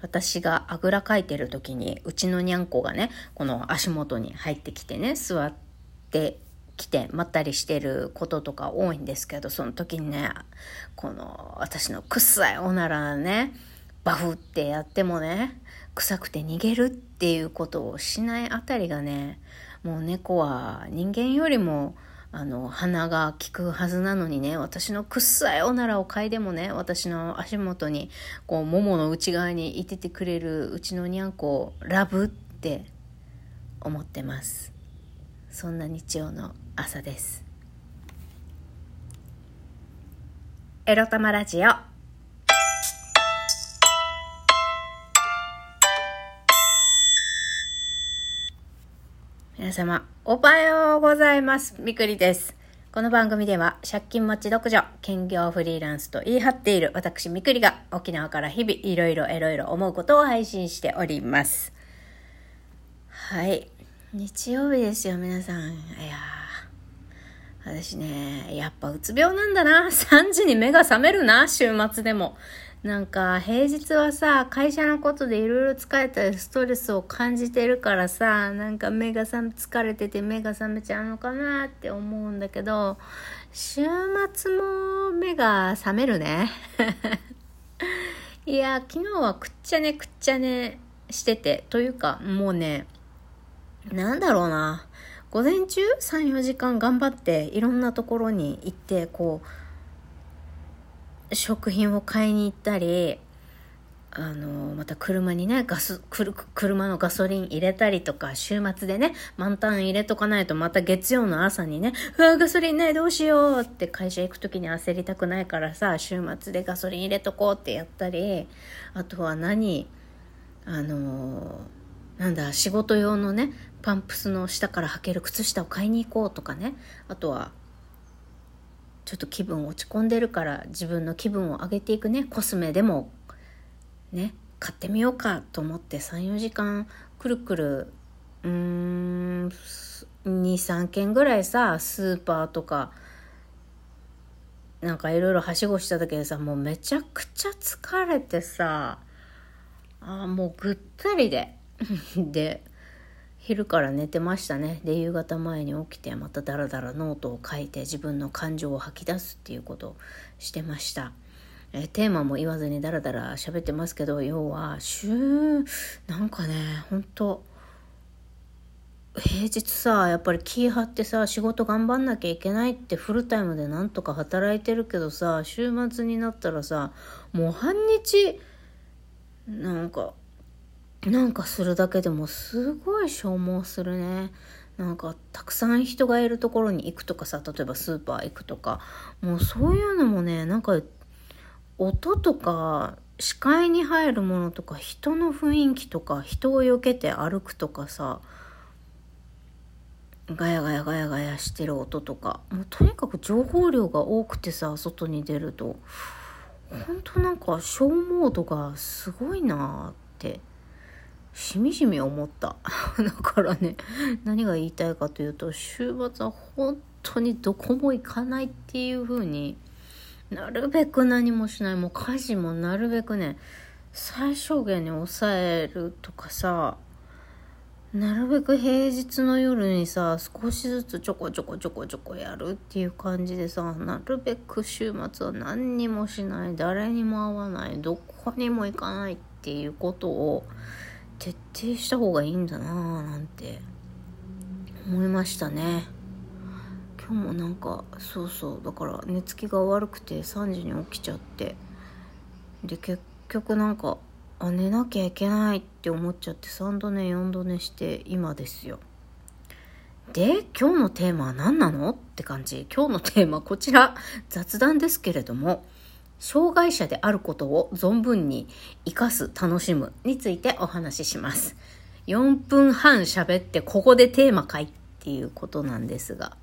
私があぐらかいてる時に、うちのにゃんこがね、この足元に入ってきてね、座ってきて、まったりしてることとか多いんですけど、その時にね、この私の臭いおならね、バフってやってもね、臭くて逃げるっていうことをしないあたりがね、もう猫は人間よりも、あの、鼻が効くはずなのにね、私のくっさいおならを嗅いでもね、私の足元に、こう、ももの内側にいててくれるうちのにゃんこをラブって思ってます。そんな日曜の朝です。エロ玉ラジオ。皆様、おはようございます。みくりです。この番組では、借金持ち独女、兼業フリーランスと言い張っている私みくりが、沖縄から日々いろいろいろいろ思うことを配信しております。はい。日曜日ですよ、皆さん。いや私ね、やっぱうつ病なんだな。3時に目が覚めるな、週末でも。なんか平日はさ会社のことでいろいろ疲れたりストレスを感じてるからさなんか目が覚め疲れてて目が覚めちゃうのかなって思うんだけど週末も目が覚めるね。いや昨日はくっちゃねくっちゃねしててというかもうねなんだろうな。午前中？34時間頑張っていろんなところに行ってこう食品を買いに行ったり、あの、また車にね、ガス、車のガソリン入れたりとか、週末でね、満タン入れとかないとまた月曜の朝にね、うわ、ガソリンないどうしようって会社行く時に焦りたくないからさ、週末でガソリン入れとこうってやったり、あとは何、あの、なんだ、仕事用のね、パンプスの下から履ける靴下を買いに行こうとかね、あとは、ちょっと気分落ち込んでるから自分の気分を上げていくねコスメでもね買ってみようかと思って34時間くるくるうーん23軒ぐらいさスーパーとかなんかいろいろはしごしただけでさもうめちゃくちゃ疲れてさあもうぐったりで。で昼から寝てましたね。で、夕方前に起きて、またダラダラノートを書いて自分の感情を吐き出すっていうことをしてました。えテーマも言わずにダラダラ喋ってますけど、要は、週、なんかね、ほんと、平日さ、やっぱり気張ってさ、仕事頑張んなきゃいけないってフルタイムでなんとか働いてるけどさ、週末になったらさ、もう半日、なんか、なんかするだけでもすごい消耗するね。なんかたくさん人がいるところに行くとかさ例えばスーパー行くとか。もうそういうのもねなんか音とか視界に入るものとか人の雰囲気とか人を避けて歩くとかさガヤガヤガヤガヤしてる音とか。もうとにかく情報量が多くてさ外に出ると。本当なんか消耗度がすごいなって。しみじみ思った。だからね、何が言いたいかというと、週末は本当にどこも行かないっていう風になるべく何もしない。もう家事もなるべくね、最小限に抑えるとかさ、なるべく平日の夜にさ、少しずつちょこちょこちょこちょこやるっていう感じでさ、なるべく週末は何にもしない、誰にも会わない、どこにも行かないっていうことを徹底した方がいいんだなぁなんて思いましたね。今日もなんかそうそうだから寝つきが悪くて3時に起きちゃって。で結局なんかあ寝なきゃいけないって思っちゃって3度寝4度寝して今ですよ。で今日のテーマは何なの？って感じ。今日のテーマこちら。雑談ですけれども。障害者であることを存分に活かす、楽しむについてお話しします。4分半喋ってここでテーマかいっていうことなんですが。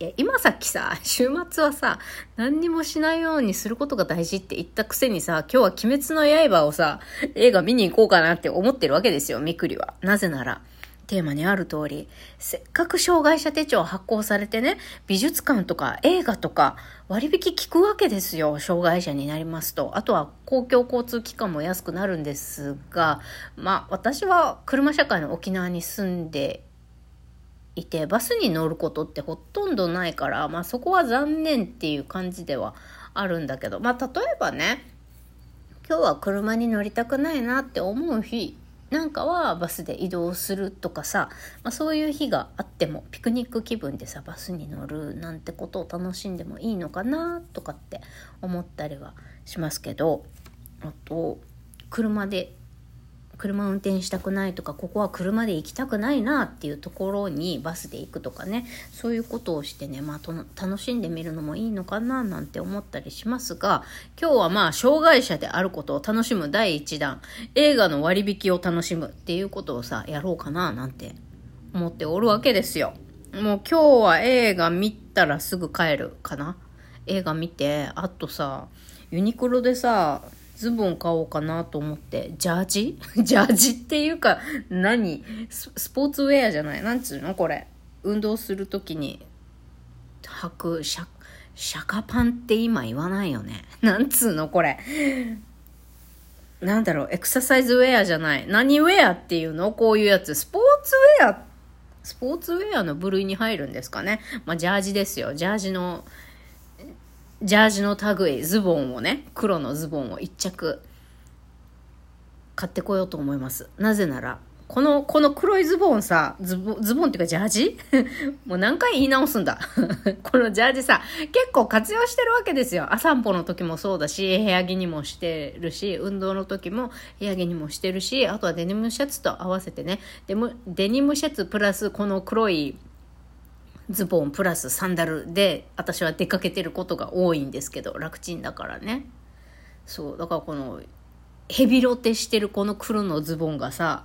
いや、今さっきさ、週末はさ、何にもしないようにすることが大事って言ったくせにさ、今日は鬼滅の刃をさ、映画見に行こうかなって思ってるわけですよ、みくりは。なぜなら、テーマにある通り、せっかく障害者手帳発行されてね、美術館とか映画とか割引聞くわけですよ、障害者になりますと。あとは公共交通機関も安くなるんですが、まあ私は車社会の沖縄に住んでいて、バスに乗ることってほとんどないから、まあそこは残念っていう感じではあるんだけど、まあ例えばね、今日は車に乗りたくないなって思う日なんかはバスで移動するとかさ、まあ、そういう日があってもピクニック気分でさバスに乗るなんてことを楽しんでもいいのかなとかって思ったりはしますけどあと車で車運転したくないとかここは車で行きたくないなっていうところにバスで行くとかねそういうことをしてね、まあ、楽しんでみるのもいいのかななんて思ったりしますが今日はまあ障害者であることを楽しむ第1弾映画の割引を楽しむっていうことをさやろうかななんて思っておるわけですよ。もう今日は映画見たらすぐ帰るかな映画見てあとさユニクロでさズボン買おうかなと思って、ジャージ？ジャージっていうか、何？スポーツウェアじゃない？なんつうのこれ？運動するときに履くシャ、シャカパンって今言わないよね？なんつうのこれ？なんだろう、エクササイズウェアじゃない？何ウェアっていうの？こういうやつ。スポーツウェア、スポーツウェアの部類に入るんですかね？まあ、ジャージですよ。ジャージのジャージの類、ズボンをね、黒のズボンを一着買ってこようと思います。なぜなら、この、この黒いズボンさ、ズボン、ズボンっていうかジャージ？もう何回言い直すんだ？このジャージさ、結構活用してるわけですよ。朝散歩の時もそうだし、部屋着にもしてるし、運動の時も部屋着にもしてるし、あとはデニムシャツと合わせてね、デデニムシャツプラスこの黒いズボンプラスサンダルで私は出かけてることが多いんですけど楽ちんだからねそうだからこのヘビロテしてるこの黒のズボンがさ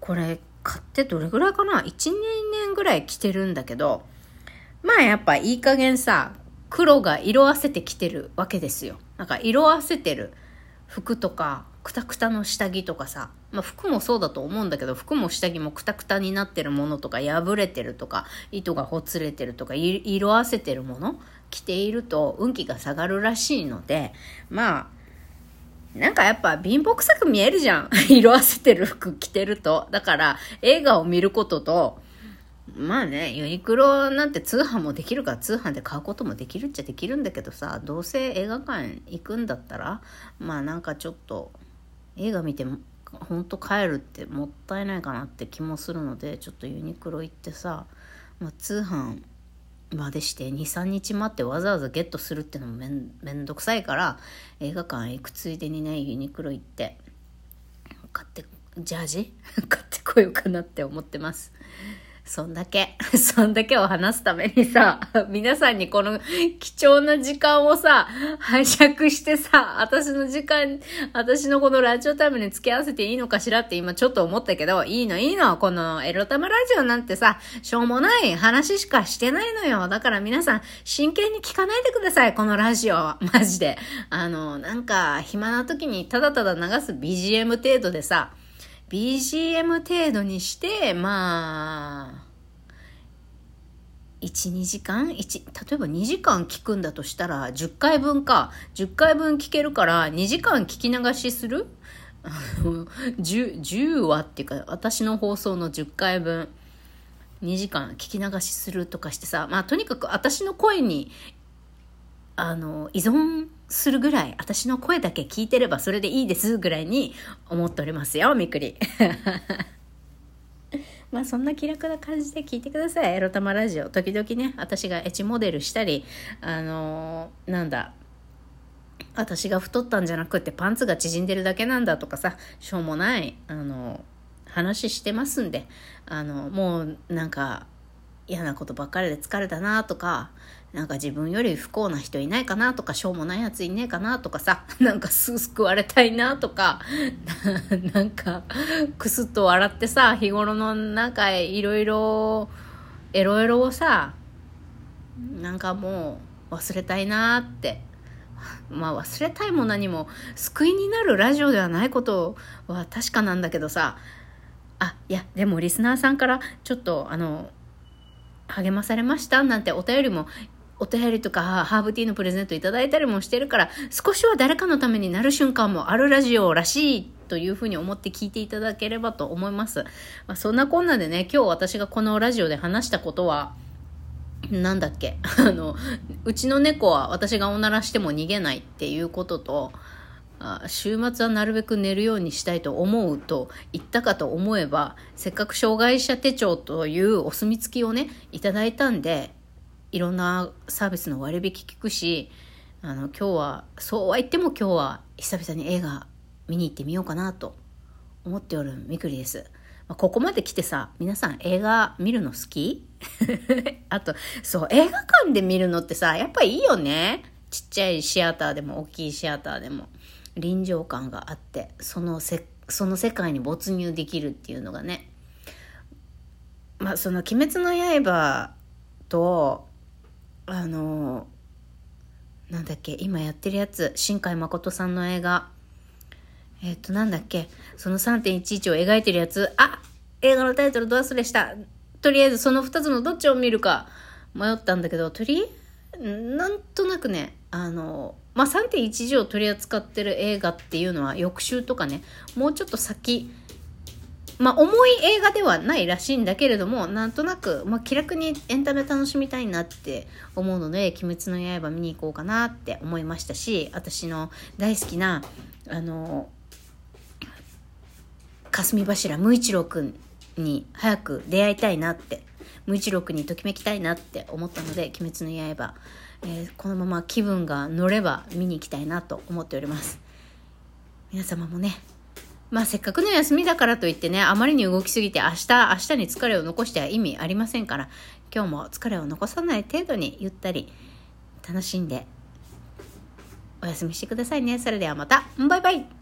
これ買ってどれぐらいかな ?1 年年ぐらい着てるんだけどまあやっぱいい加減さ黒が色あせてきてるわけですよなんか色あせてる服とかくたくたの下着とかさ、まあ、服もそうだと思うんだけど服も下着もくたくたになってるものとか破れてるとか糸がほつれてるとか色あせてるもの着ていると運気が下がるらしいのでまあなんかやっぱ貧乏臭く見えるじゃん。色あせてる服着てると。だから映画を見ることとまあね、ユニクロなんて通販もできるから通販で買うこともできるっちゃできるんだけどさ、どうせ映画館行くんだったら、まあなんかちょっと映画見てほんと帰るってもったいないかなって気もするのでちょっとユニクロ行ってさ、まあ、通販までして23日待ってわざわざゲットするってのもめんめんどくさいから映画館行くついでにねユニクロ行って買ってジャージ？買ってこようかなって思ってます。そんだけ、そんだけを話すためにさ、皆さんにこの貴重な時間をさ、拝借してさ、私の時間、私のこのラジオタイムに付き合わせていいのかしらって今ちょっと思ったけど、いいのいいの。このエロタマラジオなんてさ、しょうもない話しかしてないのよ。だから皆さん、真剣に聞かないでください、このラジオは。マジで。あの、なんか、暇な時にただただ流す BGM 程度でさ、BGM 程度にして、まあ、1、2時間 ?1、例えば2時間聞くんだとしたら、10回分か。10回分聞けるから、2時間聞き流しする？10, 10話っていうか、私の放送の10回分、2時間聞き流しするとかしてさ、まあとにかく私の声に、あの、依存するぐらい、私の声だけ聞いてればそれでいいですぐらいに思っておりますよ、みくり。まあそんな気楽な感じで聞いてください。エロ玉ラジオ。時々ね、私がエチモデルしたり、あのー、なんだ、私が太ったんじゃなくてパンツが縮んでるだけなんだとかさ、しょうもない、あのー、話してますんで、あのー、もうなんか嫌なことばっかりで疲れたなとか、なんか自分より不幸な人いないかなとか、しょうもないやついねえかなとかさ、なんかす救われたいなとか、なんか、くすっと笑ってさ、日頃のなんかいろいろ、エロエロをさ、なんかもう忘れたいなって。まあ忘れたいも何も救いになるラジオではないことは確かなんだけどさ、あいやでもリスナーさんからちょっとあの励まされましたなんてお便りもお便りとかハーブティーのプレゼントいただいたりもしてるから少しは誰かのためになる瞬間もあるラジオらしいというふうに思って聞いていただければと思います。まあ、そんなこんなでね今日私がこのラジオで話したことはなんだっけあのうちの猫は私がおならしても逃げないっていうことと週末はなるべく寝るようにしたいと思うと言ったかと思えばせっかく障害者手帳というお墨付きをねいただいたんでいろんなサービスの割引聞くしあの今日はそうは言っても今日は久々に映画見に行ってみようかなと思っておるみくりです。まここまで来てさ皆さん映画見るの好き？あとそう映画館で見るのってさやっぱいいよねちっちゃいシアターでも大きいシアターでも。臨場感があってそのせその世界に没入できるっていうのがね。まあその「鬼滅の刃」とあのなんだっけ今やってるやつ新海誠さんの映画。えっ、となんだっけその3.11を描いてるやつ。あ映画のタイトルど忘れした。とりあえずその2つのどっちを見るか迷ったんだけどとりあなんとなくねあのまあ、3.1を取り扱ってる映画っていうのは翌週とかねもうちょっと先まあ重い映画ではないらしいんだけれどもなんとなく、まあ、気楽にエンタメ楽しみたいなって思うので「鬼滅の刃」見に行こうかなって思いましたし私の大好きなあの霞柱無一郎くんに早く出会いたいなって無一郎にときめきたいなって思ったので「鬼滅の刃」えー、このまま気分が乗れば見に行きたいなと思っております。皆様もねまあせっかくの休みだからといってねあまりに動きすぎて明日明日に疲れを残しては意味ありませんから今日も疲れを残さない程度にゆったり楽しんでお休みしてくださいね。それではまた。バイバイ。